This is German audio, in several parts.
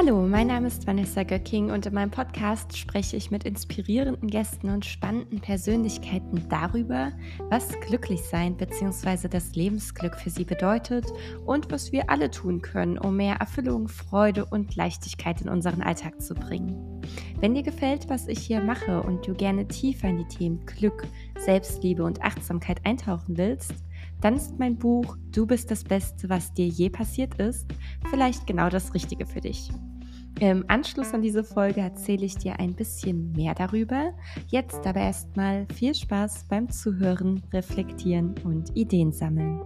Hallo, mein Name ist Vanessa Göcking und in meinem Podcast spreche ich mit inspirierenden Gästen und spannenden Persönlichkeiten darüber, was Glücklichsein bzw. das Lebensglück für sie bedeutet und was wir alle tun können, um mehr Erfüllung, Freude und Leichtigkeit in unseren Alltag zu bringen. Wenn dir gefällt, was ich hier mache und du gerne tiefer in die Themen Glück, Selbstliebe und Achtsamkeit eintauchen willst, dann ist mein Buch Du bist das Beste, was dir je passiert ist, vielleicht genau das Richtige für dich. Im Anschluss an diese Folge erzähle ich dir ein bisschen mehr darüber. Jetzt aber erstmal viel Spaß beim Zuhören, Reflektieren und Ideen sammeln.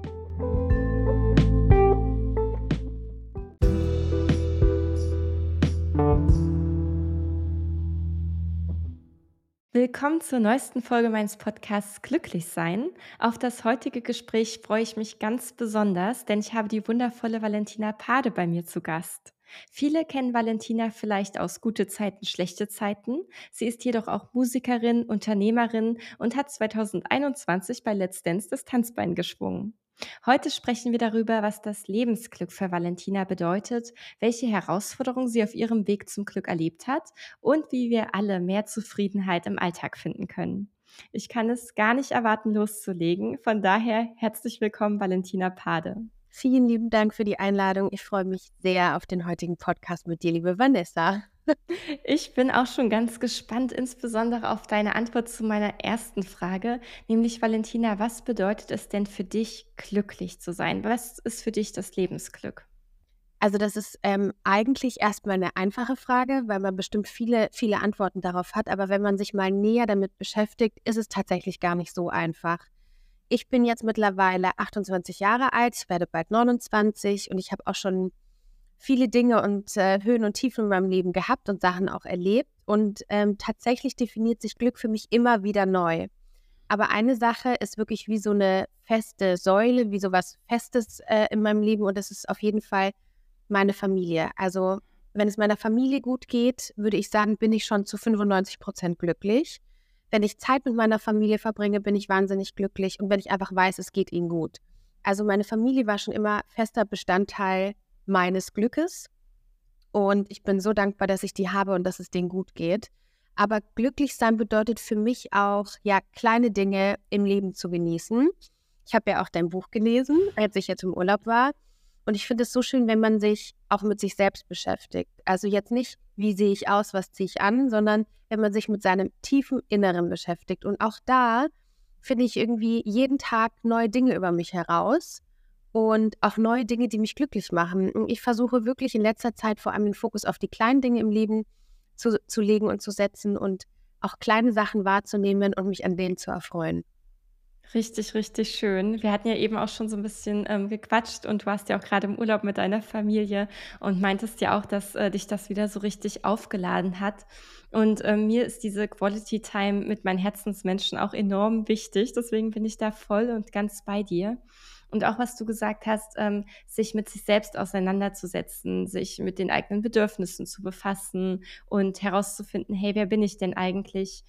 Willkommen zur neuesten Folge meines Podcasts Glücklich sein. Auf das heutige Gespräch freue ich mich ganz besonders, denn ich habe die wundervolle Valentina Pade bei mir zu Gast. Viele kennen Valentina vielleicht aus gute Zeiten, schlechte Zeiten. Sie ist jedoch auch Musikerin, Unternehmerin und hat 2021 bei Let's Dance das Tanzbein geschwungen. Heute sprechen wir darüber, was das Lebensglück für Valentina bedeutet, welche Herausforderungen sie auf ihrem Weg zum Glück erlebt hat und wie wir alle mehr Zufriedenheit im Alltag finden können. Ich kann es gar nicht erwarten, loszulegen. Von daher herzlich willkommen, Valentina Pade. Vielen lieben Dank für die Einladung. Ich freue mich sehr auf den heutigen Podcast mit dir, liebe Vanessa. Ich bin auch schon ganz gespannt, insbesondere auf deine Antwort zu meiner ersten Frage, nämlich Valentina, was bedeutet es denn für dich, glücklich zu sein? Was ist für dich das Lebensglück? Also das ist ähm, eigentlich erstmal eine einfache Frage, weil man bestimmt viele, viele Antworten darauf hat. Aber wenn man sich mal näher damit beschäftigt, ist es tatsächlich gar nicht so einfach. Ich bin jetzt mittlerweile 28 Jahre alt, ich werde bald 29 und ich habe auch schon viele Dinge und äh, Höhen und Tiefen in meinem Leben gehabt und Sachen auch erlebt. Und ähm, tatsächlich definiert sich Glück für mich immer wieder neu. Aber eine Sache ist wirklich wie so eine feste Säule, wie so was Festes äh, in meinem Leben und das ist auf jeden Fall meine Familie. Also wenn es meiner Familie gut geht, würde ich sagen, bin ich schon zu 95 Prozent glücklich. Wenn ich Zeit mit meiner Familie verbringe, bin ich wahnsinnig glücklich und wenn ich einfach weiß, es geht ihnen gut. Also meine Familie war schon immer fester Bestandteil meines Glückes. Und ich bin so dankbar, dass ich die habe und dass es denen gut geht. Aber glücklich sein bedeutet für mich auch, ja, kleine Dinge im Leben zu genießen. Ich habe ja auch dein Buch gelesen, als ich jetzt im Urlaub war. Und ich finde es so schön, wenn man sich auch mit sich selbst beschäftigt. Also jetzt nicht, wie sehe ich aus, was ziehe ich an, sondern wenn man sich mit seinem tiefen Inneren beschäftigt. Und auch da finde ich irgendwie jeden Tag neue Dinge über mich heraus und auch neue Dinge, die mich glücklich machen. Ich versuche wirklich in letzter Zeit vor allem den Fokus auf die kleinen Dinge im Leben zu, zu legen und zu setzen und auch kleine Sachen wahrzunehmen und mich an denen zu erfreuen. Richtig, richtig schön. Wir hatten ja eben auch schon so ein bisschen ähm, gequatscht und du warst ja auch gerade im Urlaub mit deiner Familie und meintest ja auch, dass äh, dich das wieder so richtig aufgeladen hat. Und äh, mir ist diese Quality Time mit meinen Herzensmenschen auch enorm wichtig. Deswegen bin ich da voll und ganz bei dir. Und auch was du gesagt hast, ähm, sich mit sich selbst auseinanderzusetzen, sich mit den eigenen Bedürfnissen zu befassen und herauszufinden, hey, wer bin ich denn eigentlich?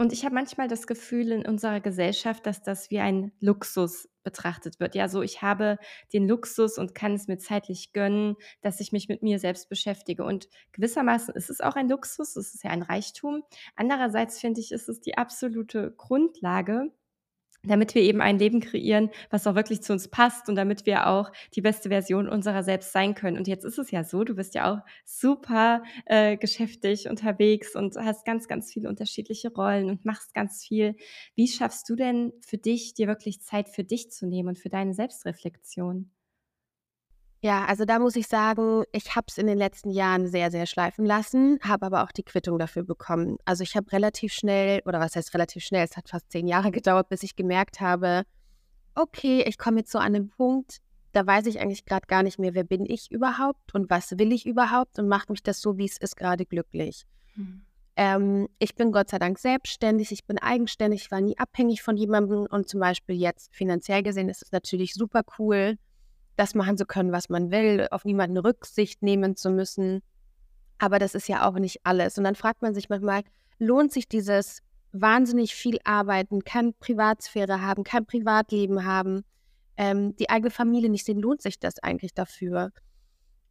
Und ich habe manchmal das Gefühl in unserer Gesellschaft, dass das wie ein Luxus betrachtet wird. Ja, so ich habe den Luxus und kann es mir zeitlich gönnen, dass ich mich mit mir selbst beschäftige. Und gewissermaßen ist es auch ein Luxus, es ist ja ein Reichtum. Andererseits finde ich, ist es die absolute Grundlage, damit wir eben ein Leben kreieren, was auch wirklich zu uns passt und damit wir auch die beste Version unserer selbst sein können. Und jetzt ist es ja so, du bist ja auch super äh, geschäftig unterwegs und hast ganz, ganz viele unterschiedliche Rollen und machst ganz viel. Wie schaffst du denn für dich, dir wirklich Zeit für dich zu nehmen und für deine Selbstreflexion? Ja, also da muss ich sagen, ich habe es in den letzten Jahren sehr, sehr schleifen lassen, habe aber auch die Quittung dafür bekommen. Also ich habe relativ schnell, oder was heißt relativ schnell, es hat fast zehn Jahre gedauert, bis ich gemerkt habe, okay, ich komme jetzt so an den Punkt, da weiß ich eigentlich gerade gar nicht mehr, wer bin ich überhaupt und was will ich überhaupt und macht mich das so, wie es ist, gerade glücklich. Hm. Ähm, ich bin Gott sei Dank selbstständig, ich bin eigenständig, ich war nie abhängig von jemandem und zum Beispiel jetzt finanziell gesehen ist es natürlich super cool das machen zu können, was man will, auf niemanden Rücksicht nehmen zu müssen. Aber das ist ja auch nicht alles. Und dann fragt man sich manchmal, lohnt sich dieses wahnsinnig viel Arbeiten, keine Privatsphäre haben, kein Privatleben haben, ähm, die eigene Familie nicht sehen, lohnt sich das eigentlich dafür?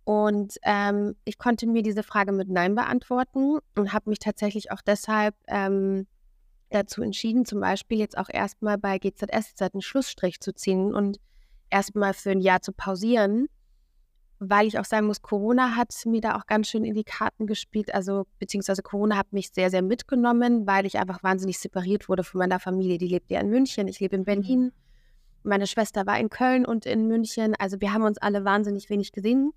Und ähm, ich konnte mir diese Frage mit Nein beantworten und habe mich tatsächlich auch deshalb ähm, dazu entschieden, zum Beispiel jetzt auch erstmal bei GZSZ einen Schlussstrich zu ziehen und erstmal für ein Jahr zu pausieren, weil ich auch sagen muss, Corona hat mir da auch ganz schön in die Karten gespielt. Also, beziehungsweise Corona hat mich sehr, sehr mitgenommen, weil ich einfach wahnsinnig separiert wurde von meiner Familie. Die lebt ja in München, ich lebe in mhm. Berlin. Meine Schwester war in Köln und in München. Also, wir haben uns alle wahnsinnig wenig gesehen,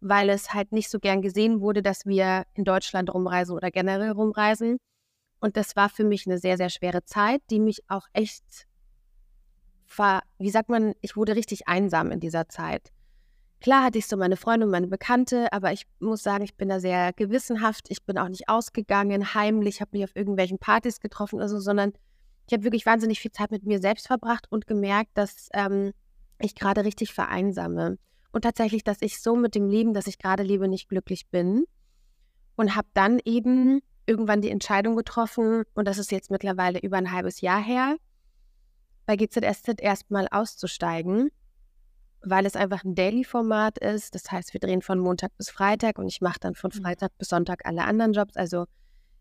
weil es halt nicht so gern gesehen wurde, dass wir in Deutschland rumreisen oder generell rumreisen. Und das war für mich eine sehr, sehr schwere Zeit, die mich auch echt war, wie sagt man, ich wurde richtig einsam in dieser Zeit. Klar hatte ich so meine Freunde und meine Bekannte, aber ich muss sagen, ich bin da sehr gewissenhaft. Ich bin auch nicht ausgegangen, heimlich, habe mich auf irgendwelchen Partys getroffen oder so, sondern ich habe wirklich wahnsinnig viel Zeit mit mir selbst verbracht und gemerkt, dass ähm, ich gerade richtig vereinsame. Und tatsächlich, dass ich so mit dem Leben, das ich gerade lebe, nicht glücklich bin. Und habe dann eben irgendwann die Entscheidung getroffen, und das ist jetzt mittlerweile über ein halbes Jahr her, bei GZSZ erstmal auszusteigen, weil es einfach ein Daily-Format ist. Das heißt, wir drehen von Montag bis Freitag und ich mache dann von mhm. Freitag bis Sonntag alle anderen Jobs. Also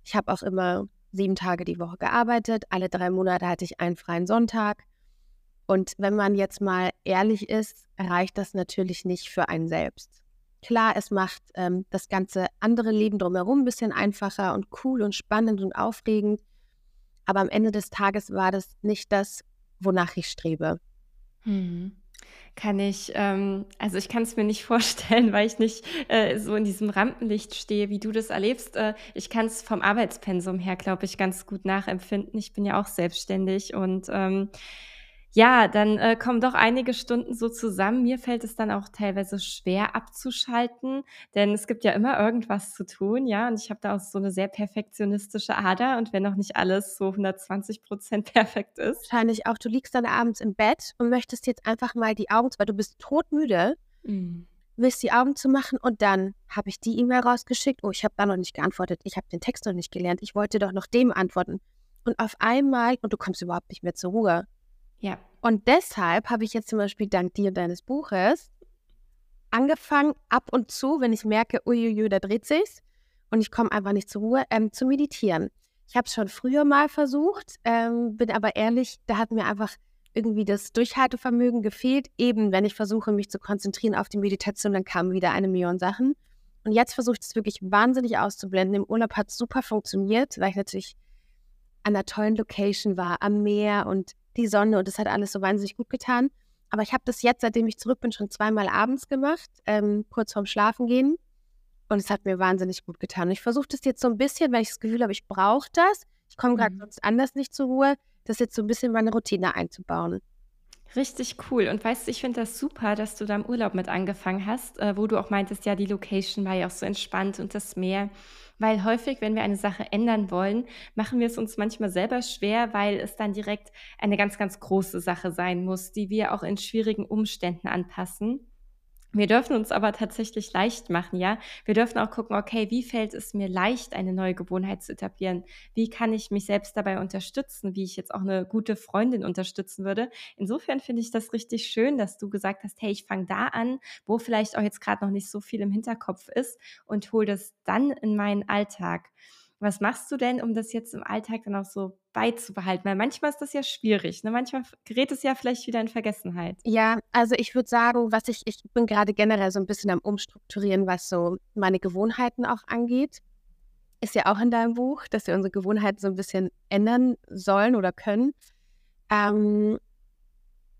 ich habe auch immer sieben Tage die Woche gearbeitet. Alle drei Monate hatte ich einen freien Sonntag. Und wenn man jetzt mal ehrlich ist, reicht das natürlich nicht für einen selbst. Klar, es macht ähm, das ganze andere Leben drumherum ein bisschen einfacher und cool und spannend und aufregend. Aber am Ende des Tages war das nicht das, wonach ich strebe. Hm. Kann ich, ähm, also ich kann es mir nicht vorstellen, weil ich nicht äh, so in diesem Rampenlicht stehe, wie du das erlebst. Äh, ich kann es vom Arbeitspensum her, glaube ich, ganz gut nachempfinden. Ich bin ja auch selbstständig und ähm, ja, dann äh, kommen doch einige Stunden so zusammen. Mir fällt es dann auch teilweise schwer abzuschalten, denn es gibt ja immer irgendwas zu tun, ja. Und ich habe da auch so eine sehr perfektionistische Ader. Und wenn noch nicht alles so 120 Prozent perfekt ist. Wahrscheinlich auch, du liegst dann abends im Bett und möchtest jetzt einfach mal die Augen, weil du bist todmüde, mhm. willst die Augen zu machen und dann habe ich die E-Mail rausgeschickt. Oh, ich habe da noch nicht geantwortet. Ich habe den Text noch nicht gelernt. Ich wollte doch noch dem antworten. Und auf einmal, und du kommst überhaupt nicht mehr zur Ruhe. Ja. Und deshalb habe ich jetzt zum Beispiel dank dir und deines Buches angefangen, ab und zu, wenn ich merke, uiuiui, da dreht sich's und ich komme einfach nicht zur Ruhe, ähm, zu meditieren. Ich habe es schon früher mal versucht, ähm, bin aber ehrlich, da hat mir einfach irgendwie das Durchhaltevermögen gefehlt. Eben, wenn ich versuche, mich zu konzentrieren auf die Meditation, dann kamen wieder eine Million Sachen. Und jetzt versuche ich es wirklich wahnsinnig auszublenden. Im Urlaub hat es super funktioniert, weil ich natürlich an einer tollen Location war, am Meer und die Sonne und das hat alles so wahnsinnig gut getan. Aber ich habe das jetzt, seitdem ich zurück bin, schon zweimal abends gemacht, ähm, kurz vorm Schlafengehen. Und es hat mir wahnsinnig gut getan. Und ich versuche das jetzt so ein bisschen, weil ich das Gefühl habe, ich brauche das. Ich komme gerade mhm. sonst anders nicht zur Ruhe, das jetzt so ein bisschen meine Routine einzubauen. Richtig cool. Und weißt du, ich finde das super, dass du da im Urlaub mit angefangen hast, äh, wo du auch meintest, ja, die Location war ja auch so entspannt und das Meer. Weil häufig, wenn wir eine Sache ändern wollen, machen wir es uns manchmal selber schwer, weil es dann direkt eine ganz, ganz große Sache sein muss, die wir auch in schwierigen Umständen anpassen. Wir dürfen uns aber tatsächlich leicht machen, ja. Wir dürfen auch gucken, okay, wie fällt es mir leicht, eine neue Gewohnheit zu etablieren? Wie kann ich mich selbst dabei unterstützen, wie ich jetzt auch eine gute Freundin unterstützen würde? Insofern finde ich das richtig schön, dass du gesagt hast, hey, ich fange da an, wo vielleicht auch jetzt gerade noch nicht so viel im Hinterkopf ist und hole das dann in meinen Alltag. Was machst du denn, um das jetzt im Alltag dann auch so beizubehalten? Weil manchmal ist das ja schwierig. Ne? Manchmal gerät es ja vielleicht wieder in Vergessenheit. Ja, also ich würde sagen, was ich, ich bin gerade generell so ein bisschen am Umstrukturieren, was so meine Gewohnheiten auch angeht. Ist ja auch in deinem Buch, dass wir unsere Gewohnheiten so ein bisschen ändern sollen oder können. Ähm,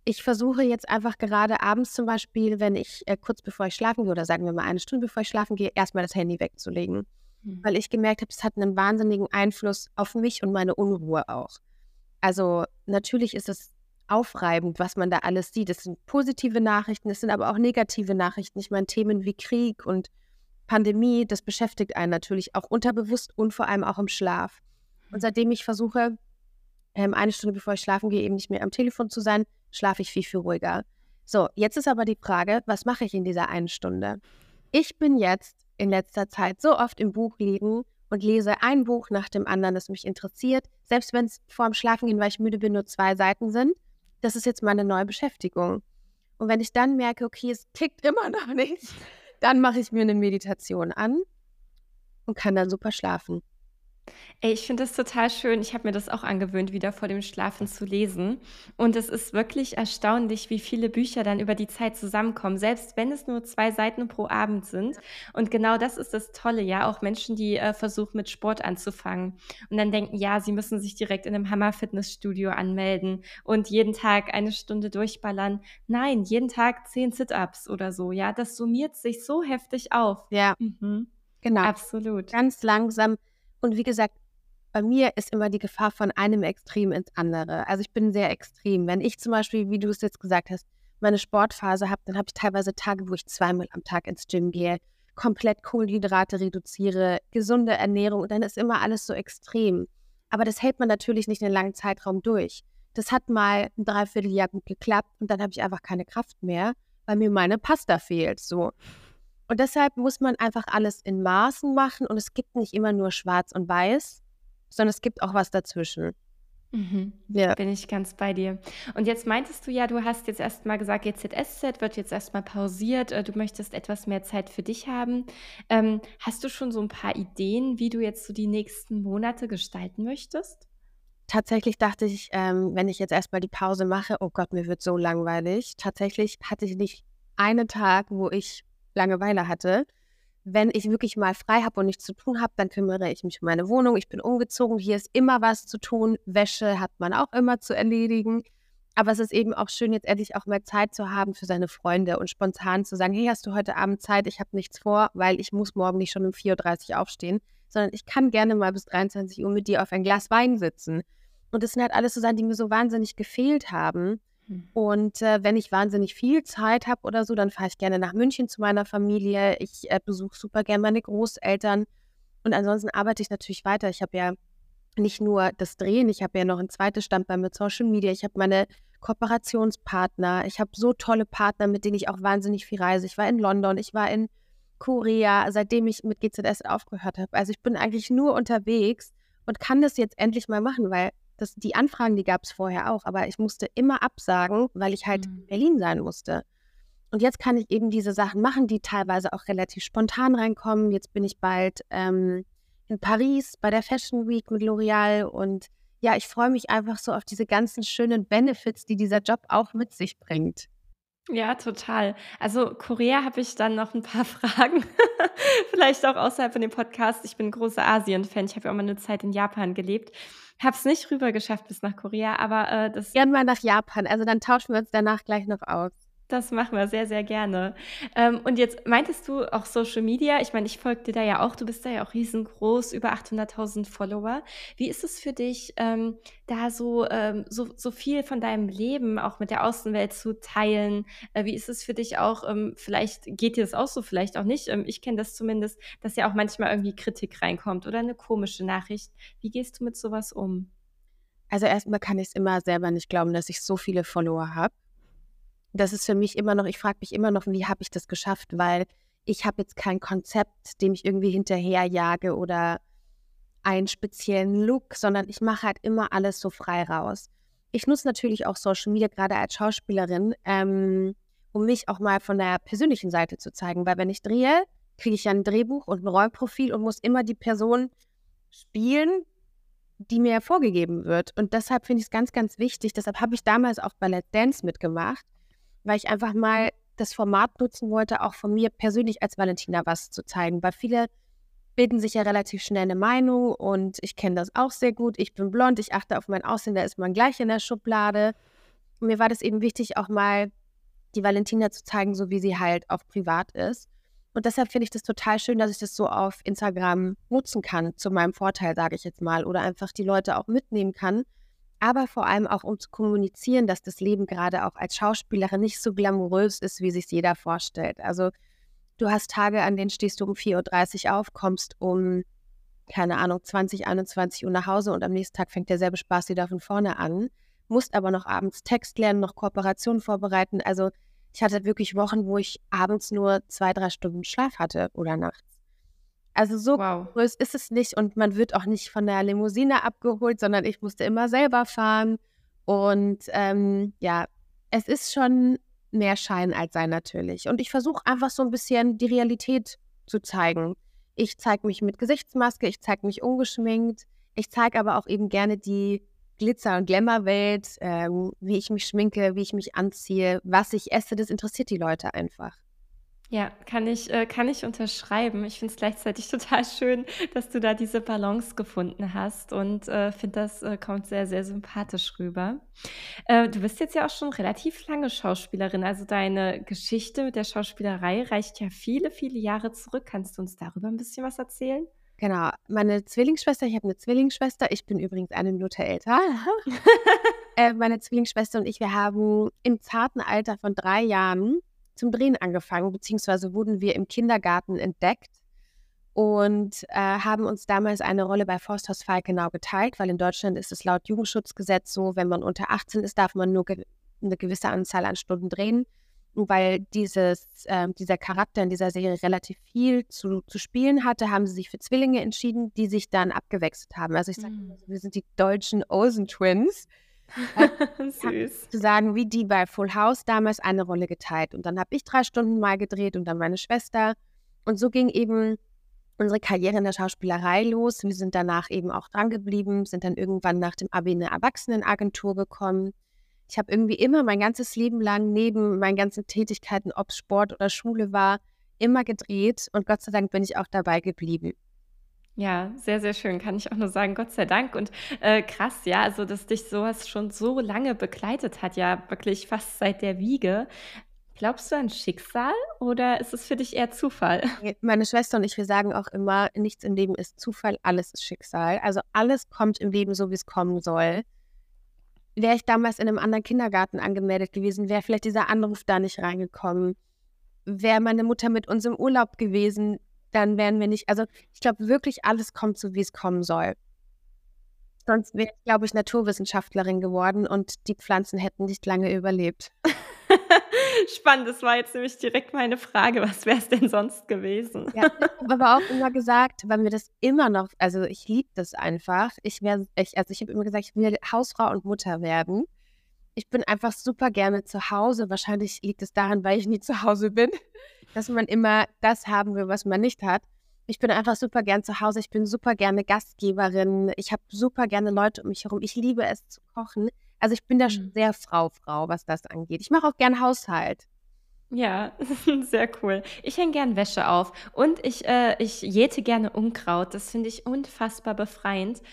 ich versuche jetzt einfach gerade abends zum Beispiel, wenn ich äh, kurz bevor ich schlafen gehe oder sagen wir mal eine Stunde bevor ich schlafen gehe, erstmal das Handy wegzulegen mhm. weil ich gemerkt habe, es hat einen wahnsinnigen Einfluss auf mich und meine Unruhe auch. Also natürlich ist es aufreibend, was man da alles sieht. Es sind positive Nachrichten, es sind aber auch negative Nachrichten. Ich meine, Themen wie Krieg und Pandemie, das beschäftigt einen natürlich auch unterbewusst und vor allem auch im Schlaf. Und mhm. seitdem ich versuche, ähm, eine Stunde bevor ich schlafen gehe, eben nicht mehr am Telefon zu sein, schlafe ich viel, viel ruhiger. So, jetzt ist aber die Frage, was mache ich in dieser einen Stunde? Ich bin jetzt in letzter Zeit so oft im Buch liegen und lese ein Buch nach dem anderen, das mich interessiert. Selbst wenn es vorm Schlafengehen, weil ich müde bin, nur zwei Seiten sind. Das ist jetzt meine neue Beschäftigung. Und wenn ich dann merke, okay, es kickt immer noch nicht, dann mache ich mir eine Meditation an und kann dann super schlafen. Ey, ich finde das total schön. Ich habe mir das auch angewöhnt, wieder vor dem Schlafen zu lesen. Und es ist wirklich erstaunlich, wie viele Bücher dann über die Zeit zusammenkommen, selbst wenn es nur zwei Seiten pro Abend sind. Und genau das ist das Tolle, ja. Auch Menschen, die äh, versuchen, mit Sport anzufangen und dann denken, ja, sie müssen sich direkt in einem Hammer-Fitnessstudio anmelden und jeden Tag eine Stunde durchballern. Nein, jeden Tag zehn Sit-Ups oder so, ja. Das summiert sich so heftig auf. Ja. Mhm. Genau. Absolut. Ganz langsam und wie gesagt, bei mir ist immer die Gefahr von einem Extrem ins andere. Also ich bin sehr extrem. Wenn ich zum Beispiel, wie du es jetzt gesagt hast, meine Sportphase habe, dann habe ich teilweise Tage, wo ich zweimal am Tag ins Gym gehe, komplett Kohlenhydrate reduziere, gesunde Ernährung und dann ist immer alles so extrem. Aber das hält man natürlich nicht einen langen Zeitraum durch. Das hat mal ein Dreivierteljahr gut geklappt und dann habe ich einfach keine Kraft mehr, weil mir meine Pasta fehlt. So. Und deshalb muss man einfach alles in Maßen machen und es gibt nicht immer nur schwarz und weiß, sondern es gibt auch was dazwischen. Mhm. Ja. Bin ich ganz bei dir. Und jetzt meintest du ja, du hast jetzt erstmal gesagt, GZSZ wird jetzt erstmal pausiert, äh, du möchtest etwas mehr Zeit für dich haben. Ähm, hast du schon so ein paar Ideen, wie du jetzt so die nächsten Monate gestalten möchtest? Tatsächlich dachte ich, ähm, wenn ich jetzt erstmal die Pause mache, oh Gott, mir wird so langweilig. Tatsächlich hatte ich nicht einen Tag, wo ich Langeweile hatte. Wenn ich wirklich mal frei habe und nichts zu tun habe, dann kümmere ich mich um meine Wohnung. Ich bin umgezogen, hier ist immer was zu tun. Wäsche hat man auch immer zu erledigen. Aber es ist eben auch schön, jetzt endlich auch mehr Zeit zu haben für seine Freunde und spontan zu sagen, hey, hast du heute Abend Zeit? Ich habe nichts vor, weil ich muss morgen nicht schon um 4.30 Uhr aufstehen, sondern ich kann gerne mal bis 23 Uhr mit dir auf ein Glas Wein sitzen. Und das sind halt alles so Sachen, die mir so wahnsinnig gefehlt haben. Hm. Und äh, wenn ich wahnsinnig viel Zeit habe oder so, dann fahre ich gerne nach München zu meiner Familie. Ich äh, besuche super gerne meine Großeltern. Und ansonsten arbeite ich natürlich weiter. Ich habe ja nicht nur das Drehen, ich habe ja noch ein zweites Standbein mit Social Media. Ich habe meine Kooperationspartner. Ich habe so tolle Partner, mit denen ich auch wahnsinnig viel reise. Ich war in London, ich war in Korea, seitdem ich mit GZS aufgehört habe. Also ich bin eigentlich nur unterwegs und kann das jetzt endlich mal machen, weil das, die Anfragen, die gab es vorher auch, aber ich musste immer absagen, weil ich halt mhm. in Berlin sein musste. Und jetzt kann ich eben diese Sachen machen, die teilweise auch relativ spontan reinkommen. Jetzt bin ich bald ähm, in Paris bei der Fashion Week mit L'Oreal und ja, ich freue mich einfach so auf diese ganzen schönen Benefits, die dieser Job auch mit sich bringt. Ja, total. Also Korea habe ich dann noch ein paar Fragen, vielleicht auch außerhalb von dem Podcast. Ich bin großer Asien-Fan. Ich habe ja auch mal eine Zeit in Japan gelebt. Habe es nicht rüber geschafft bis nach Korea, aber äh, das. Gern mal nach Japan. Also dann tauschen wir uns danach gleich noch aus. Das machen wir sehr, sehr gerne. Ähm, und jetzt meintest du auch Social Media. Ich meine, ich folge dir da ja auch. Du bist da ja auch riesengroß, über 800.000 Follower. Wie ist es für dich, ähm, da so, ähm, so, so viel von deinem Leben auch mit der Außenwelt zu teilen? Äh, wie ist es für dich auch, ähm, vielleicht geht dir das auch so, vielleicht auch nicht. Ähm, ich kenne das zumindest, dass ja auch manchmal irgendwie Kritik reinkommt oder eine komische Nachricht. Wie gehst du mit sowas um? Also erstmal kann ich es immer selber nicht glauben, dass ich so viele Follower habe das ist für mich immer noch, ich frage mich immer noch, wie habe ich das geschafft, weil ich habe jetzt kein Konzept, dem ich irgendwie hinterherjage oder einen speziellen Look, sondern ich mache halt immer alles so frei raus. Ich nutze natürlich auch Social Media gerade als Schauspielerin, ähm, um mich auch mal von der persönlichen Seite zu zeigen, weil wenn ich drehe, kriege ich ja ein Drehbuch und ein Rollprofil und muss immer die Person spielen, die mir vorgegeben wird. Und deshalb finde ich es ganz, ganz wichtig. Deshalb habe ich damals auch Ballett Dance mitgemacht, weil ich einfach mal das Format nutzen wollte, auch von mir persönlich als Valentina was zu zeigen, weil viele bilden sich ja relativ schnell eine Meinung und ich kenne das auch sehr gut. Ich bin blond, ich achte auf mein Aussehen, da ist man gleich in der Schublade. Und mir war das eben wichtig, auch mal die Valentina zu zeigen, so wie sie halt auch privat ist. Und deshalb finde ich das total schön, dass ich das so auf Instagram nutzen kann, zu meinem Vorteil, sage ich jetzt mal, oder einfach die Leute auch mitnehmen kann aber vor allem auch um zu kommunizieren, dass das Leben gerade auch als Schauspielerin nicht so glamourös ist, wie sich jeder vorstellt. Also du hast Tage, an denen stehst du um 4.30 Uhr auf, kommst um, keine Ahnung, 20, 21 Uhr nach Hause und am nächsten Tag fängt derselbe Spaß wieder von vorne an, musst aber noch abends Text lernen, noch Kooperationen vorbereiten. Also ich hatte wirklich Wochen, wo ich abends nur zwei, drei Stunden Schlaf hatte oder nachts. Also so wow. groß ist es nicht und man wird auch nicht von der Limousine abgeholt, sondern ich musste immer selber fahren. Und ähm, ja, es ist schon mehr Schein als Sein natürlich. Und ich versuche einfach so ein bisschen die Realität zu zeigen. Ich zeige mich mit Gesichtsmaske, ich zeige mich ungeschminkt, ich zeige aber auch eben gerne die Glitzer- und Glamour-Welt, ähm, wie ich mich schminke, wie ich mich anziehe, was ich esse, das interessiert die Leute einfach. Ja, kann ich äh, kann ich unterschreiben. Ich finde es gleichzeitig total schön, dass du da diese Balance gefunden hast und, äh, finde, das, äh, kommt sehr, sehr sympathisch rüber. Äh, du bist jetzt ja auch schon relativ lange Schauspielerin, also deine Geschichte mit der Schauspielerei reicht ja viele, viele Jahre zurück. Kannst du uns darüber ein bisschen was erzählen? Genau, meine Zwillingsschwester ich habe eine Zwillingsschwester, ich bin übrigens eine Minute älter. Äh, meine Zwillingsschwester und ich, wir haben im zarten Alter von drei Jahren zum Drehen angefangen, beziehungsweise wurden wir im Kindergarten entdeckt und äh, haben uns damals eine Rolle bei Forsthaus Falkenau geteilt, weil in Deutschland ist es laut Jugendschutzgesetz so, wenn man unter 18 ist, darf man nur ge eine gewisse Anzahl an Stunden drehen. Und weil dieses, äh, dieser Charakter in dieser Serie relativ viel zu, zu spielen hatte, haben sie sich für Zwillinge entschieden, die sich dann abgewechselt haben. Also ich sage, mhm. wir sind die deutschen Olsen Twins. Süß. Zu sagen, wie die bei Full House damals eine Rolle geteilt. Und dann habe ich drei Stunden mal gedreht und dann meine Schwester. Und so ging eben unsere Karriere in der Schauspielerei los. Wir sind danach eben auch dran geblieben, sind dann irgendwann nach dem Abi in eine Erwachsenenagentur gekommen. Ich habe irgendwie immer mein ganzes Leben lang neben meinen ganzen Tätigkeiten, ob es Sport oder Schule war, immer gedreht und Gott sei Dank bin ich auch dabei geblieben. Ja, sehr, sehr schön, kann ich auch nur sagen, Gott sei Dank. Und äh, krass, ja, also dass dich sowas schon so lange begleitet hat, ja, wirklich fast seit der Wiege. Glaubst du an Schicksal oder ist es für dich eher Zufall? Meine Schwester und ich, wir sagen auch immer, nichts im Leben ist Zufall, alles ist Schicksal. Also alles kommt im Leben so, wie es kommen soll. Wäre ich damals in einem anderen Kindergarten angemeldet gewesen, wäre vielleicht dieser Anruf da nicht reingekommen. Wäre meine Mutter mit uns im Urlaub gewesen, dann wären wir nicht, also ich glaube wirklich, alles kommt so, wie es kommen soll. Sonst wäre ich, glaube ich, Naturwissenschaftlerin geworden und die Pflanzen hätten nicht lange überlebt. Spannend, das war jetzt nämlich direkt meine Frage, was wäre es denn sonst gewesen? Ja, ich habe aber auch immer gesagt, weil mir das immer noch, also ich liebe das einfach. Ich wäre, ich, also ich habe immer gesagt, ich will Hausfrau und Mutter werden. Ich bin einfach super gerne zu Hause. Wahrscheinlich liegt es daran, weil ich nie zu Hause bin dass man immer das haben will, was man nicht hat. Ich bin einfach super gern zu Hause. Ich bin super gerne Gastgeberin. Ich habe super gerne Leute um mich herum. Ich liebe es zu kochen. Also ich bin da schon mhm. sehr Frau, Frau, was das angeht. Ich mache auch gern Haushalt. Ja, sehr cool. Ich hänge gern Wäsche auf und ich, äh, ich jäte gerne Unkraut. Das finde ich unfassbar befreiend.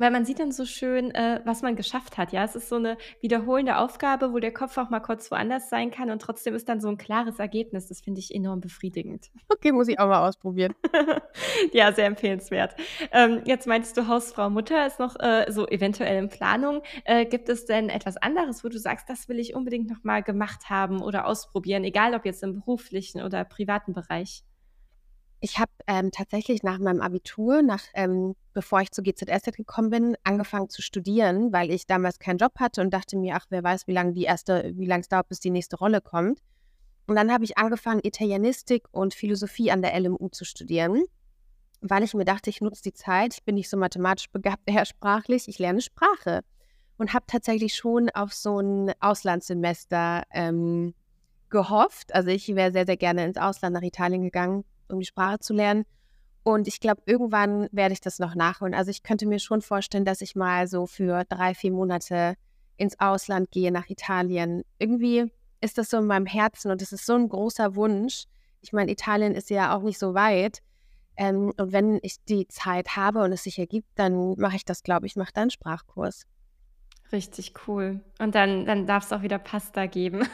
Weil man sieht dann so schön, äh, was man geschafft hat. Ja, es ist so eine wiederholende Aufgabe, wo der Kopf auch mal kurz woanders sein kann und trotzdem ist dann so ein klares Ergebnis. Das finde ich enorm befriedigend. Okay, muss ich auch mal ausprobieren. ja, sehr empfehlenswert. Ähm, jetzt meintest du, Hausfrau Mutter ist noch äh, so eventuell in Planung. Äh, gibt es denn etwas anderes, wo du sagst, das will ich unbedingt noch mal gemacht haben oder ausprobieren, egal ob jetzt im beruflichen oder privaten Bereich? Ich habe ähm, tatsächlich nach meinem Abitur, nach, ähm, bevor ich zur GZSZ gekommen bin, angefangen zu studieren, weil ich damals keinen Job hatte und dachte mir, ach, wer weiß, wie lange die erste, wie lange es dauert, bis die nächste Rolle kommt. Und dann habe ich angefangen, Italienistik und Philosophie an der LMU zu studieren, weil ich mir dachte, ich nutze die Zeit, ich bin nicht so mathematisch begabt, eher sprachlich, ich lerne Sprache. Und habe tatsächlich schon auf so ein Auslandssemester ähm, gehofft. Also ich wäre sehr, sehr gerne ins Ausland nach Italien gegangen um die Sprache zu lernen. Und ich glaube, irgendwann werde ich das noch nachholen. Also ich könnte mir schon vorstellen, dass ich mal so für drei, vier Monate ins Ausland gehe, nach Italien. Irgendwie ist das so in meinem Herzen und es ist so ein großer Wunsch. Ich meine, Italien ist ja auch nicht so weit. Ähm, und wenn ich die Zeit habe und es sich ergibt, dann mache ich das, glaube ich, mache dann Sprachkurs. Richtig cool. Und dann, dann darf es auch wieder Pasta geben.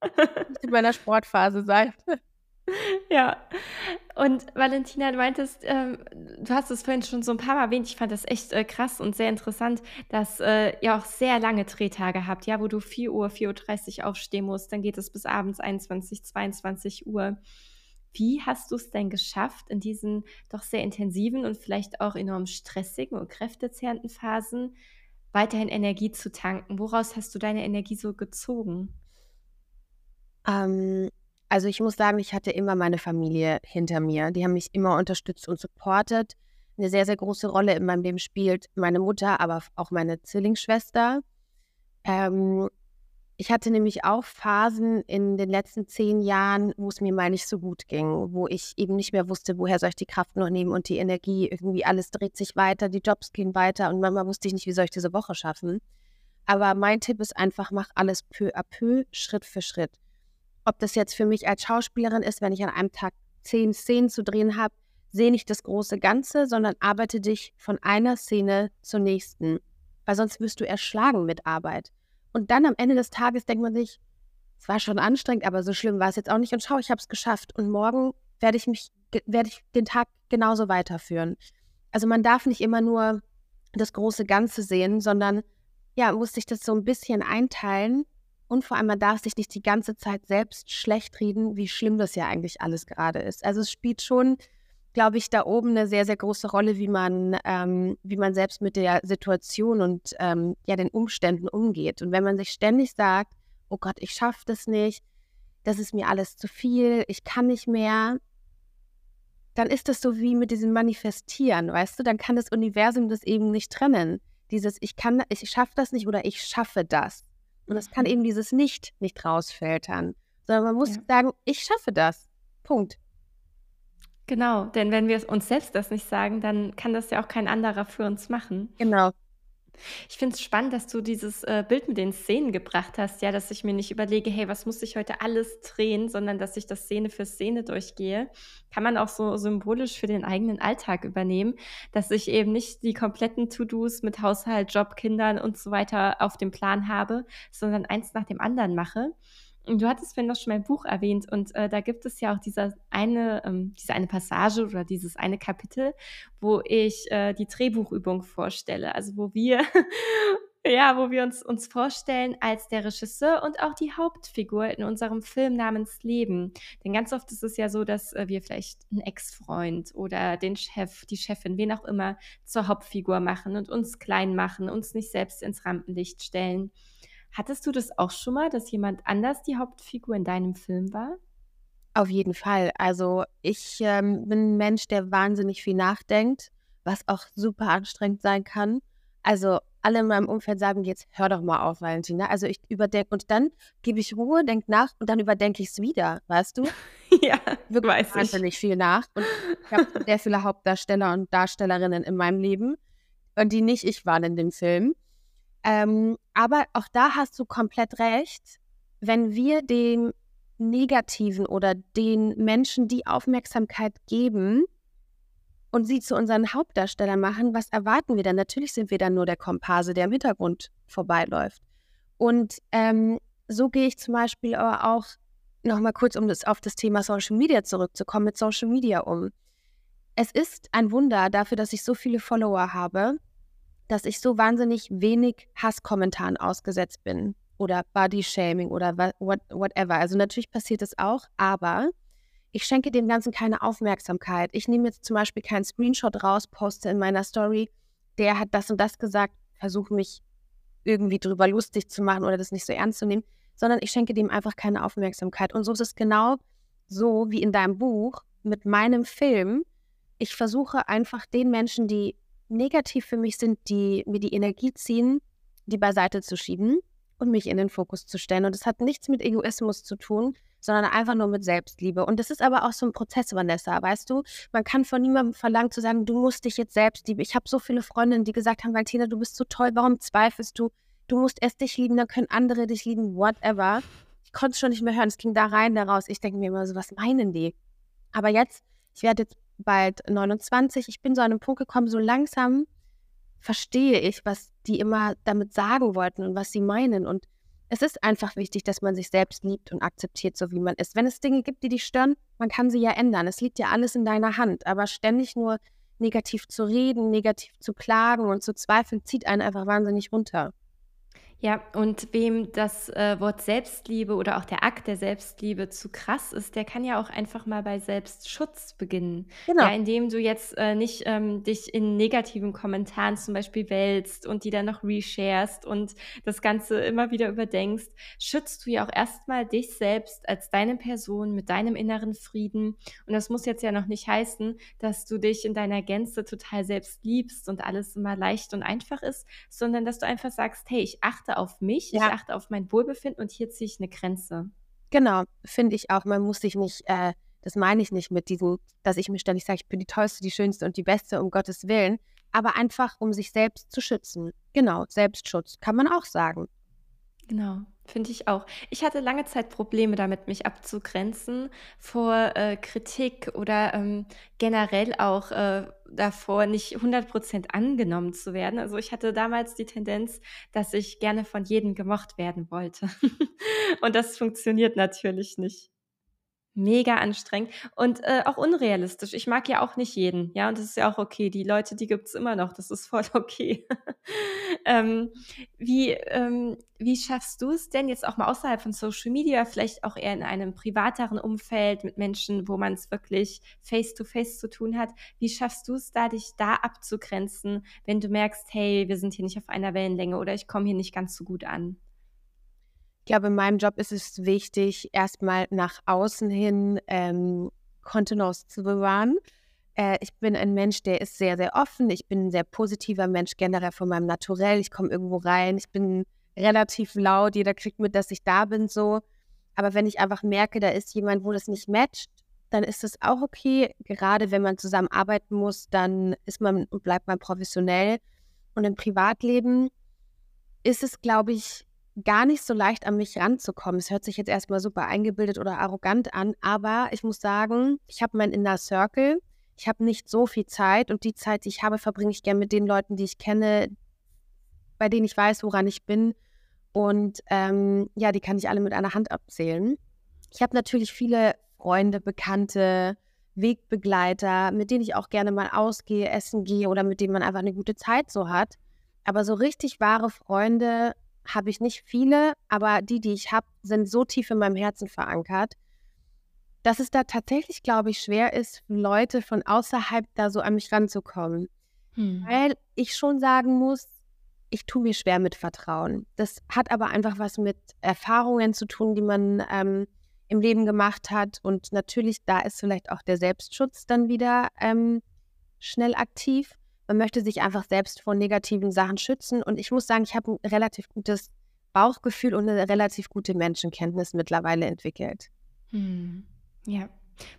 in meiner Sportphase sein. Ja. Und Valentina, du meintest, ähm, du hast es vorhin schon so ein paar Mal erwähnt, ich fand das echt äh, krass und sehr interessant, dass äh, ihr auch sehr lange Drehtage habt, ja, wo du 4 Uhr, 4.30 Uhr aufstehen musst, dann geht es bis abends 21, 22 Uhr. Wie hast du es denn geschafft, in diesen doch sehr intensiven und vielleicht auch enorm stressigen und kräftezehrenden Phasen weiterhin Energie zu tanken? Woraus hast du deine Energie so gezogen? Ähm, also ich muss sagen, ich hatte immer meine Familie hinter mir. Die haben mich immer unterstützt und supportet. Eine sehr, sehr große Rolle in meinem Leben spielt meine Mutter, aber auch meine Zwillingsschwester. Ähm, Ich hatte nämlich auch Phasen in den letzten zehn Jahren, wo es mir mal nicht so gut ging, wo ich eben nicht mehr wusste, woher soll ich die Kraft noch nehmen und die Energie. Irgendwie alles dreht sich weiter, die Jobs gehen weiter und manchmal wusste ich nicht, wie soll ich diese Woche schaffen. Aber mein Tipp ist einfach, mach alles peu à peu, Schritt für Schritt. Ob das jetzt für mich als Schauspielerin ist, wenn ich an einem Tag zehn Szenen zu drehen habe, sehe nicht das große Ganze, sondern arbeite dich von einer Szene zur nächsten. Weil sonst wirst du erschlagen mit Arbeit. Und dann am Ende des Tages denkt man sich, es war schon anstrengend, aber so schlimm war es jetzt auch nicht. Und schau, ich habe es geschafft. Und morgen werde ich mich, werde ich den Tag genauso weiterführen. Also man darf nicht immer nur das große Ganze sehen, sondern ja, muss sich das so ein bisschen einteilen. Und vor allem, man darf sich nicht die ganze Zeit selbst schlecht reden, wie schlimm das ja eigentlich alles gerade ist. Also es spielt schon glaube ich, da oben eine sehr, sehr große Rolle, wie man, ähm, wie man selbst mit der Situation und ähm, ja, den Umständen umgeht. Und wenn man sich ständig sagt, oh Gott, ich schaffe das nicht, das ist mir alles zu viel, ich kann nicht mehr, dann ist das so wie mit diesem Manifestieren, weißt du? Dann kann das Universum das eben nicht trennen. Dieses ich kann, ich schaffe das nicht oder ich schaffe das. Und das kann eben dieses Nicht nicht rausfiltern, sondern man muss ja. sagen, ich schaffe das. Punkt. Genau, denn wenn wir uns selbst das nicht sagen, dann kann das ja auch kein anderer für uns machen. Genau. Ich finde es spannend, dass du dieses äh, Bild mit den Szenen gebracht hast, ja, dass ich mir nicht überlege, hey, was muss ich heute alles drehen, sondern dass ich das Szene für Szene durchgehe. Kann man auch so symbolisch für den eigenen Alltag übernehmen, dass ich eben nicht die kompletten To-Dos mit Haushalt, Job, Kindern und so weiter auf dem Plan habe, sondern eins nach dem anderen mache. Du hattest vorhin noch schon mein Buch erwähnt und äh, da gibt es ja auch dieser eine, ähm, diese eine Passage oder dieses eine Kapitel, wo ich äh, die Drehbuchübung vorstelle. Also wo wir, ja, wo wir uns, uns vorstellen als der Regisseur und auch die Hauptfigur in unserem Film namens Leben. Denn ganz oft ist es ja so, dass äh, wir vielleicht einen Ex-Freund oder den Chef, die Chefin, wen auch immer, zur Hauptfigur machen und uns klein machen, uns nicht selbst ins Rampenlicht stellen. Hattest du das auch schon mal, dass jemand anders die Hauptfigur in deinem Film war? Auf jeden Fall. Also ich ähm, bin ein Mensch, der wahnsinnig viel nachdenkt, was auch super anstrengend sein kann. Also alle in meinem Umfeld sagen jetzt, hör doch mal auf, Valentina. Also ich überdenke und dann gebe ich Ruhe, denke nach und dann überdenke ich es wieder, weißt du? ja, wirklich weiß wahnsinnig ich. viel nach. Und ich habe sehr viele Hauptdarsteller und Darstellerinnen in meinem Leben und die nicht ich waren in dem Film. Ähm, aber auch da hast du komplett recht. Wenn wir dem Negativen oder den Menschen die Aufmerksamkeit geben und sie zu unseren Hauptdarstellern machen, was erwarten wir dann? Natürlich sind wir dann nur der Komparse, der im Hintergrund vorbeiläuft. Und ähm, so gehe ich zum Beispiel aber auch nochmal kurz, um das, auf das Thema Social Media zurückzukommen, mit Social Media um. Es ist ein Wunder dafür, dass ich so viele Follower habe, dass ich so wahnsinnig wenig Hasskommentaren ausgesetzt bin oder Body-Shaming oder what, whatever. Also natürlich passiert es auch, aber ich schenke dem Ganzen keine Aufmerksamkeit. Ich nehme jetzt zum Beispiel keinen Screenshot raus, poste in meiner Story, der hat das und das gesagt, versuche mich irgendwie drüber lustig zu machen oder das nicht so ernst zu nehmen, sondern ich schenke dem einfach keine Aufmerksamkeit. Und so ist es genau so wie in deinem Buch mit meinem Film. Ich versuche einfach den Menschen, die negativ für mich sind, die mir die Energie ziehen, die beiseite zu schieben und mich in den Fokus zu stellen. Und das hat nichts mit Egoismus zu tun, sondern einfach nur mit Selbstliebe. Und das ist aber auch so ein Prozess, Vanessa, weißt du? Man kann von niemandem verlangen zu sagen, du musst dich jetzt selbst lieben. Ich habe so viele Freundinnen, die gesagt haben, Valentina, du bist so toll, warum zweifelst du? Du musst erst dich lieben, dann können andere dich lieben, whatever. Ich konnte es schon nicht mehr hören. Es ging da rein, da raus. Ich denke mir immer so, was meinen die? Aber jetzt, ich werde jetzt bald 29. Ich bin so an einen Punkt gekommen, so langsam verstehe ich, was die immer damit sagen wollten und was sie meinen. Und es ist einfach wichtig, dass man sich selbst liebt und akzeptiert, so wie man ist. Wenn es Dinge gibt, die dich stören, man kann sie ja ändern. Es liegt ja alles in deiner Hand. Aber ständig nur negativ zu reden, negativ zu klagen und zu zweifeln, zieht einen einfach wahnsinnig runter. Ja, und wem das äh, Wort Selbstliebe oder auch der Akt der Selbstliebe zu krass ist, der kann ja auch einfach mal bei Selbstschutz beginnen. Genau. Ja, indem du jetzt äh, nicht ähm, dich in negativen Kommentaren zum Beispiel wälzt und die dann noch resharest und das Ganze immer wieder überdenkst, schützt du ja auch erstmal dich selbst als deine Person mit deinem inneren Frieden. Und das muss jetzt ja noch nicht heißen, dass du dich in deiner Gänze total selbst liebst und alles immer leicht und einfach ist, sondern dass du einfach sagst, hey, ich achte achte auf mich, ich Ja. achte auf mein Wohlbefinden und hier ziehe ich 'ne Grenze. Genau, finde ich auch. Man muss sich nicht äh, das meine ich nicht mit diesem, dass ich mir ständig sage: „Ich bin die Tollste, die Schönste und die Beste“, um Gottes Willen, aber einfach, um sich selbst zu schützen. Genau, Selbstschutz, kann man auch sagen. Genau, finde ich auch. Ich hatte lange Zeit Probleme damit, mich abzugrenzen vor, äh, Kritik oder, ähm, generell auch, äh, davor, nicht 100 % angenommen zu werden. Also, ich hatte damals die Tendenz, dass ich gerne von jedem gemocht werden wollte. Und das funktioniert natürlich nicht. Mega anstrengend und, äh, auch unrealistisch. Ich mag ja auch nicht jeden, ja, und das ist ja auch okay. Die Leute, die gibt's immer noch, das ist voll okay. Ähm, wie ähm, wie schaffst du's denn jetzt auch mal außerhalb von Social Media, vielleicht auch eher in einem privateren Umfeld mit Menschen, wo man's wirklich face to face zu tun hat. Wie schaffst du's da, dich da abzugrenzen, wenn du merkst: „Hey, wir sind hier nicht auf einer Wellenlänge“ oder „Ich komme hier nicht ganz so gut an“? Ich glaube, in meinem Job ist es wichtig, erst mal nach außen hin, ähm, Kontenance zu bewahren. Äh, ich bin ein Mensch, der ist sehr, sehr offen. Ich bin 'n sehr positiver Mensch generell von meinem Naturell. Ich komme irgendwo rein, ich bin relativ laut, jeder kriegt mit, dass ich da bin so. Aber wenn ich einfach merke, da ist jemand, wo das nicht matcht, dann ist es auch okay. Gerade wenn man zusammenarbeiten muss, dann ist man und bleibt man professionell. Und im Privatleben ist es, glaube ich, gar nicht so leicht, an mich ranzukommen. Es hört sich jetzt erst mal super eingebildet oder arrogant an, aber ich muss sagen, ich habe meinen Inner Circle. Ich habe nicht so viel Zeit und die Zeit, die ich habe, verbringe ich gern mit den Leuten, die ich kenne, bei denen ich weiß, woran ich bin. Und, ähm, ja, die kann ich alle mit einer Hand abzählen. Ich habe natürlich viele Freunde, Bekannte, Wegbegleiter, mit denen ich auch gerne mal ausgehe, essen gehe oder mit denen man einfach 'ne gute Zeit so hat. Aber so richtig wahre Freunde habe ich nicht viele, aber die, die ich habe, sind so tief in meinem Herzen verankert, dass es da tatsächlich, glaube ich, schwer ist, Leute von außerhalb da so an mich ranzukommen. Mhm. Weil ich schon sagen muss, ich tue mir schwer mit Vertrauen. Das hat aber einfach was mit Erfahrungen zu tun, die man, ähm, im Leben gemacht hat. Und natürlich, da ist vielleicht auch der Selbstschutz dann wieder, ähm, schnell aktiv. Man möchte sich einfach selbst vor negativen Sachen schützen. Und ich muss sagen, ich habe 'n relativ gutes Bauchgefühl und 'ne relativ gute Menschenkenntnis mittlerweile entwickelt. Mhm. Ja.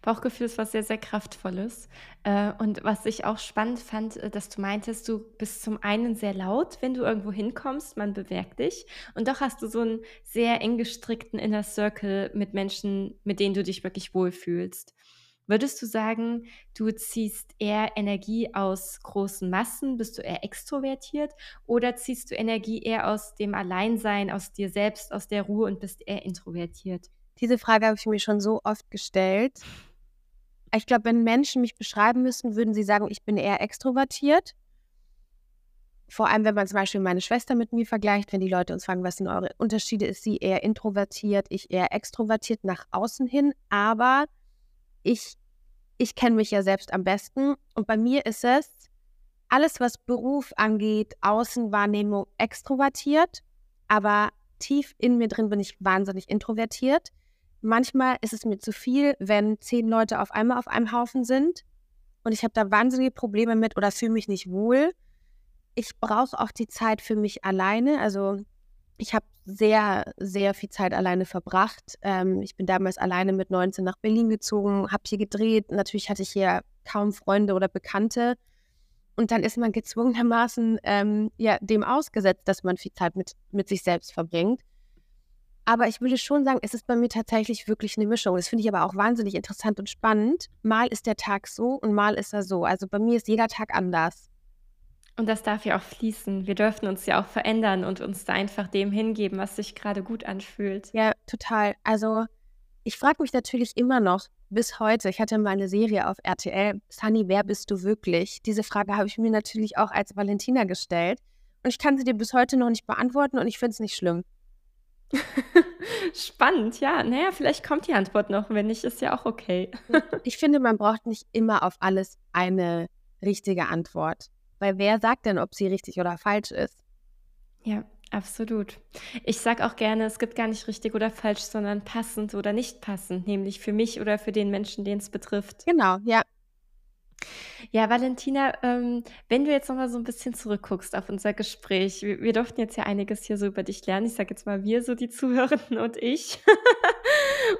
Bauchgefühl ist was sehr, sehr Kraftvolles. Äh, und was ich auch spannend fand, äh, dass du meintest, du bist zum einen sehr laut, wenn du irgendwo hinkommst, man bemerkt dich. Und doch hast du so 'n sehr eng gestrickten Inner Circle mit Menschen, mit denen du dich wirklich wohlfühlst. Würdest du sagen, du ziehst eher Energie aus großen Massen? Bist du eher extrovertiert oder ziehst du Energie eher aus dem Alleinsein, aus dir selbst, aus der Ruhe und bist eher introvertiert? Diese Frage habe ich mir schon so oft gestellt. Ich glaube, wenn Menschen mich beschreiben müssten, würden sie sagen, ich bin eher extrovertiert. Vor allem, wenn man zum Beispiel meine Schwester mit mir vergleicht, wenn die Leute uns fragen: „Was sind eure Unterschiede?“, ist sie eher introvertiert, ich eher extrovertiert nach außen hin. Aber ich ich kenne mich ja selbst am besten und bei mir ist es alles, was Beruf angeht, Außenwahrnehmung, extrovertiert, aber tief in mir drin bin ich wahnsinnig introvertiert. Manchmal ist es mir zu viel, wenn 10 Leute auf einmal auf einem Haufen sind und ich habe da wahnsinnige Probleme mit oder fühle mich nicht wohl. Ich brauche auch die Zeit für mich alleine. Also, ich habe sehr, sehr viel Zeit alleine verbracht. Ähm, ich bin damals alleine mit 19 nach Berlin gezogen, habe hier gedreht. Natürlich hatte ich hier kaum Freunde oder Bekannte. Und dann ist man gezwungenermaßen, ähm, ja, dem ausgesetzt, dass man viel Zeit mit mit sich selbst verbringt. Aber ich würde schon sagen, es ist bei mir tatsächlich wirklich 'ne Mischung. Das finde ich aber auch wahnsinnig interessant und spannend. Mal ist der Tag so und mal ist er so. Also, bei mir ist jeder Tag anders. Und das darf ja auch fließen. Wir dürfen uns ja auch verändern und uns da einfach dem hingeben, was sich grade gut anfühlt. Ja, total. Also, ich frage mich natürlich immer noch bis heute ich hatte mal 'ne Serie auf RTL: „Sunny, wer bist du wirklich?“ Diese Frage habe ich mir natürlich auch als Valentina gestellt und ich kann sie dir bis heute noch nicht beantworten und ich finde es nicht schlimm. Spannend, ja. Na ja, vielleicht kommt die Antwort noch, wenn nicht, ist ja auch okay. Ich finde, man braucht nicht immer auf alles eine richtige Antwort, weil wer sagt denn, ob sie richtig oder falsch ist? Ja, absolut. Ich sage auch gerne, es gibt gar nicht richtig oder falsch, sondern passend oder nicht passend, nämlich für mich oder für den Menschen, den's betrifft. Genau, ja. Ja, Valentina, ähm, wenn du jetzt noch mal so 'n bisschen zurückguckst auf unser Gespräch. Wir wir durften jetzt ja einiges hier so über dich lernen. Ich sage jetzt mal wir, so die Zuhörenden und ich.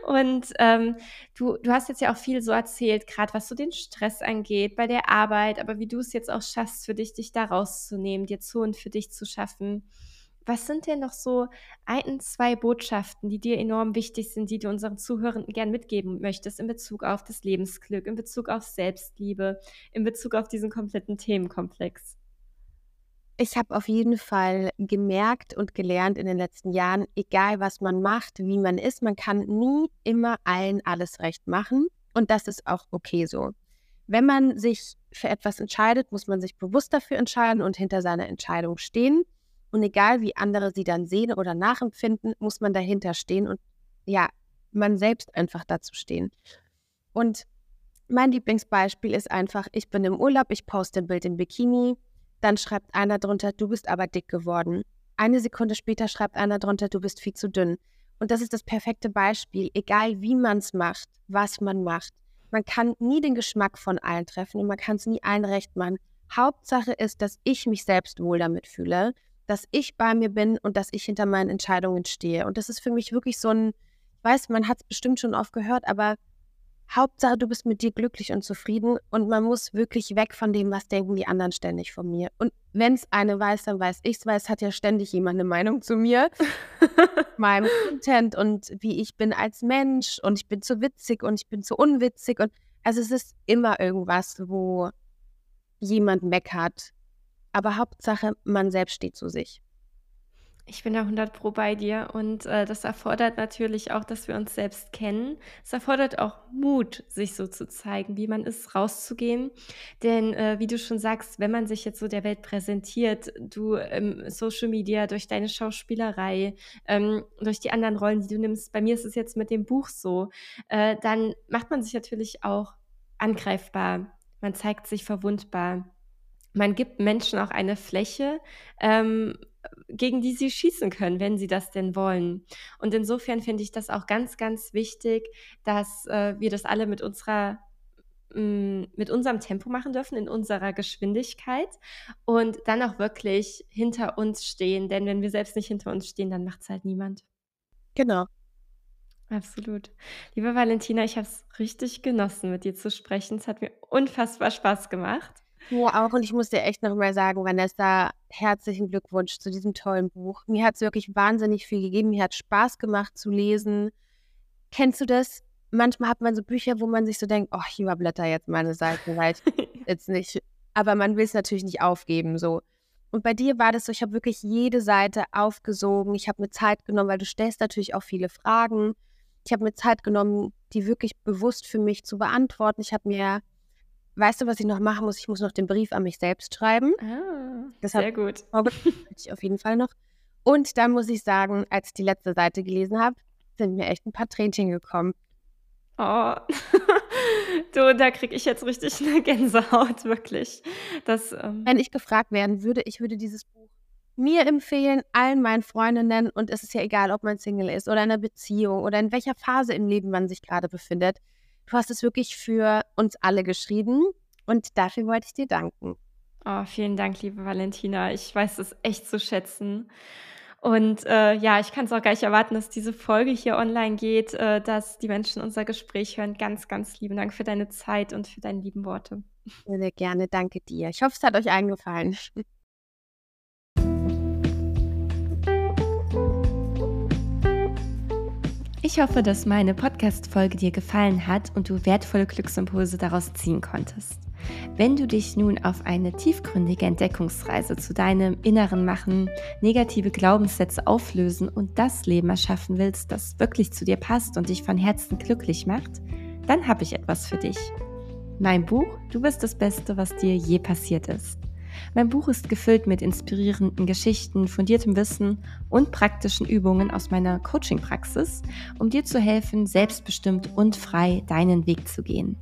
Und, ähm, du du hast jetzt ja auch viel so erzählt, grad was so den Stress angeht bei der Arbeit, aber wie du's jetzt auch schaffst für dich, dich da rauszunehmen, dir Zonen für dich zu schaffen. Was sind denn noch so 1, 2 Botschaften, die dir enorm wichtig sind, die du unseren Zuhörenden gern mitgeben möchtest in Bezug auf das Lebensglück, in Bezug auf Selbstliebe, in Bezug auf diesen kompletten Themenkomplex? Ich habe auf jeden Fall gemerkt und gelernt in den letzten Jahren, egal was man macht, wie man ist, man kann nie immer allen alles recht machen und das ist auch okay so. Wenn man sich für etwas entscheidet, muss man sich bewusst dafür entscheiden und hinter seiner Entscheidung stehen. Und egal wie andere sie dann sehen oder nachempfinden, muss man dahinter stehen und ja, man selbst einfach dazu stehen. Und mein Lieblingsbeispiel ist einfach, ich bin im Urlaub, ich poste ein Bild im Bikini, dann schreibt einer drunter, du bist aber dick geworden. Eine Sekunde später schreibt einer drunter, du bist viel zu dünn. Und das ist das perfekte Beispiel, egal wie man es macht, was man macht. Man kann nie den Geschmack von allen treffen und man kann es nie allen recht machen. Hauptsache ist, dass ich mich selbst wohl damit fühle, dass ich bei mir bin und dass ich hinter meinen Entscheidungen stehe. Und das ist für mich wirklich so ein, ich weiß, man hat es bestimmt schon oft gehört, aber Hauptsache, du bist mit dir glücklich und zufrieden und man muss wirklich weg von dem, was denken die anderen ständig von mir. Und wenn es eine weiß, dann weiß ich es, weil es hat ja ständig jemand eine Meinung zu mir, meinem Content und wie ich bin als Mensch und ich bin zu witzig und ich bin zu unwitzig und also es ist immer irgendwas, wo jemand meckert. Aber Hauptsache, man selbst steht zu sich. Ich bin da 100 pro bei dir und, äh, das erfordert natürlich auch, dass wir uns selbst kennen. Es erfordert auch Mut, sich so zu zeigen, wie man ist, rauszugehen. Denn, äh, wie du schon sagst, wenn man sich jetzt so der Welt präsentiert, du im Social Media, durch deine Schauspielerei, ähm, durch die anderen Rollen, die du nimmst, bei mir ist es jetzt mit dem Buch so, äh, dann macht man sich natürlich auch angreifbar. Man zeigt sich verwundbar. Man gibt Menschen auch eine Fläche, ähm, gegen die sie schießen können, wenn sie das denn wollen. Und insofern finde ich das auch ganz, ganz wichtig, dass, äh, wir das alle mit unserer hm, mit unserem Tempo machen dürfen, in unserer Geschwindigkeit und dann auch wirklich hinter uns stehen, denn wenn wir selbst nicht hinter uns stehen, dann macht's halt niemand. Genau. Absolut. Liebe Valentina, ich habe es richtig genossen, mit dir zu sprechen. Es hat mir unfassbar Spaß gemacht. Mir auch und ich muss dir echt noch mal sagen, Vanessa, herzlichen Glückwunsch zu diesem tollen Buch. Mir hat's wirklich wahnsinnig viel gegeben. Mir hat Spaß gemacht zu lesen. Kennst du das? Manchmal hat man so Bücher, wo man sich so denkt: „Oh, ich überblättere jetzt mal 'ne Seite, weil ich jetzt nicht“ aber man will's natürlich nicht aufgeben so. Und bei dir war das so, ich habe wirklich jede Seite aufgesogen. Ich habe mir Zeit genommen, weil du stellst natürlich auch viele Fragen. Ich habe mir Zeit genommen, die wirklich bewusst für mich zu beantworten. Ich habe mir weißt du, was ich noch machen muss? Ich muss noch den Brief an mich selbst schreiben. Ah, sehr gut. ich auf jeden Fall noch. Und dann muss ich sagen, als ich die letzte Seite gelesen habe, sind mir echt ein paar Tränchen gekommen. Oh. Du, da kriege ich jetzt richtig 'ne Gänsehaut, wirklich. Das, ähm Wenn ich gefragt werden würde, ich würde dieses Buch mir empfehlen, allen meinen Freundinnen und es ist ja egal, ob man Single ist oder in 'ner Beziehung oder in welcher Phase im Leben man sich grade befindet. Du hast es wirklich für uns alle geschrieben und dafür wollte ich dir danken. Oh, vielen Dank, liebe Valentina. Ich weiß es echt zu schätzen. Und, äh, ja, ich kann's auch gar nicht erwarten, dass diese Folge hier online geht, äh, dass die Menschen unser Gespräch hören. Ganz, ganz lieben Dank für deine Zeit und für deine lieben Worte. Sehr, sehr gerne. Danke dir. Ich hoffe, es hat euch allen gefallen. Ich hoffe, dass meine Podcast-Folge dir gefallen hat und du wertvolle Glücksimpulse daraus ziehen konntest. Wenn du dich nun auf eine tiefgründige Entdeckungsreise zu deinem Inneren machen, negative Glaubenssätze auflösen und das Leben erschaffen willst, das wirklich zu dir passt und dich von Herzen glücklich macht, dann habe ich etwas für dich. Mein Buch Du bist das Beste, was dir je passiert ist. Mein Buch ist gefüllt mit inspirierenden Geschichten, fundiertem Wissen und praktischen Übungen aus meiner Coaching-Praxis, um dir zu helfen, selbstbestimmt und frei deinen Weg zu gehen.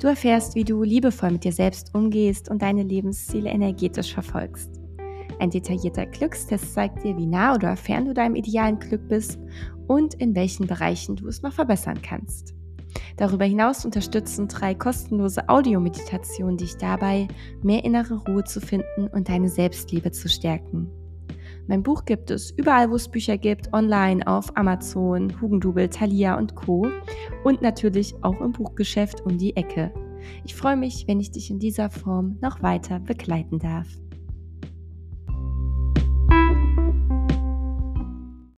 Du erfährst, wie du liebevoll mit dir selbst umgehst und deine Lebensziele energetisch verfolgst. Ein detaillierter Glückstest zeigt dir, wie nah oder fern du deinem idealen Glück bist und in welchen Bereichen du es noch verbessern kannst. Darüber hinaus unterstützen drei kostenlose Audiomeditationen dich dabei, mehr innere Ruhe zu finden und deine Selbstliebe zu stärken. Mein Buch gibt es überall, wo es Bücher gibt, online auf Amazon, Hugendubel, Thalia und Co. Und natürlich auch im Buchgeschäft um die Ecke. Ich freue mich, wenn ich dich in dieser Form noch weiter begleiten darf.